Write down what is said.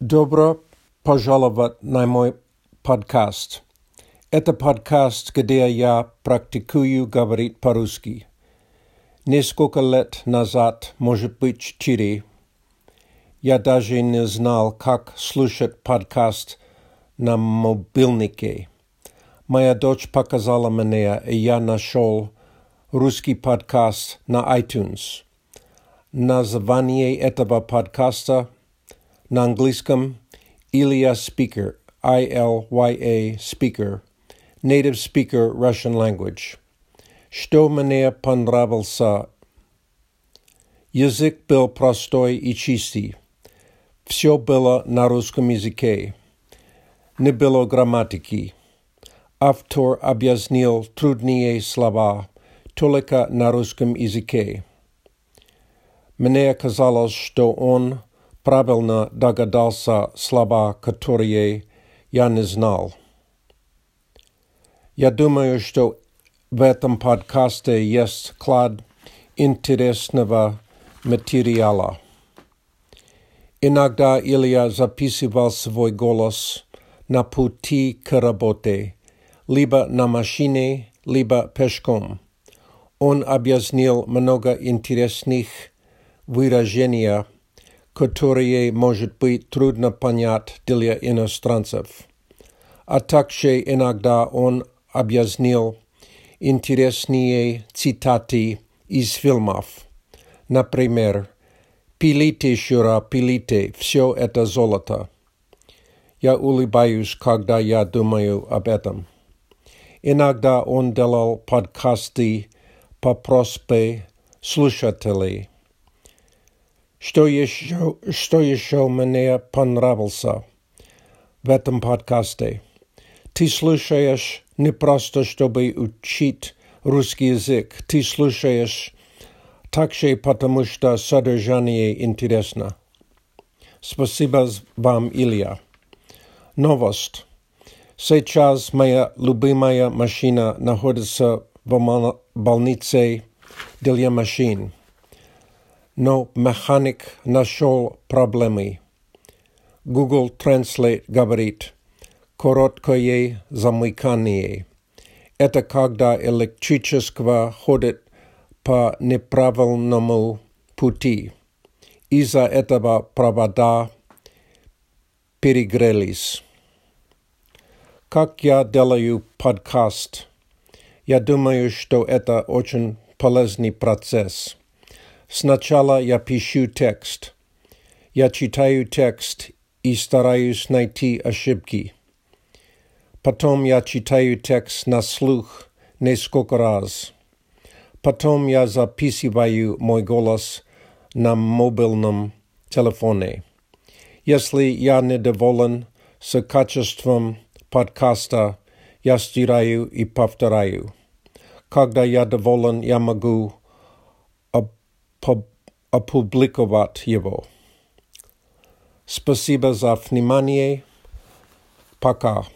Добро пожаловать на мой подкаст. Это подкаст, где я практикую говорить по-русски. Несколько лет назад, может быть, четыре, я даже не знал, как слушать подкаст на мобильнике. Моя дочь показала мне, и я нашел русский подкаст на iTunes. Название этого подкаста на английском Ilya Speaker, I-L-Y-A Speaker, Native Speaker Russian Language. Что мне понравился? Язык был простой и чистый. Все было на русском языке. Не было грамматики. Автор объяснил трудные слова только на русском языке. Мне казалось, что он правильно догадался слова, которые я не знал. Я думаю, что в этом подкасте есть клад интересного материала. Иногда Илья записывал свой голос на пути к работе, либо на машине, либо пешком. Он объяснил много интересных выражений, которые, может быть, трудно понять для иностранцев. А также иногда он объяснил интересные цитаты из фильмов. Например, «Пилите, Шура, пилите, все это золото». Я улыбаюсь, когда я думаю об этом. Иногда он делал подкасты по просьбе слушателей. Что еще, что еще мне понравился в этом подкасте? Ты слушаешь не просто, чтобы учить русский язык, ты слушаешь также потому, что содержание интересно. Спасибо вам, Илья. Новость. Сейчас моя любимая машина находится в больнице для машин но механик нашел проблемы. Google Translate говорит «короткое замыкание». Это когда электричество ходит по неправильному пути. Из-за этого провода перегрелись. Как я делаю подкаст? Я думаю, что это очень полезный процесс. Сначала я пишу текст. Я читаю текст и стараюсь найти ошибки. Потом я читаю текст на слух несколько раз. Потом я записываю мой голос на мобильном телефоне. Если я недоволен с качеством подкаста, я стираю и повторяю. Когда я доволен, я могу опубликовать его. Спасибо за внимание. Пока.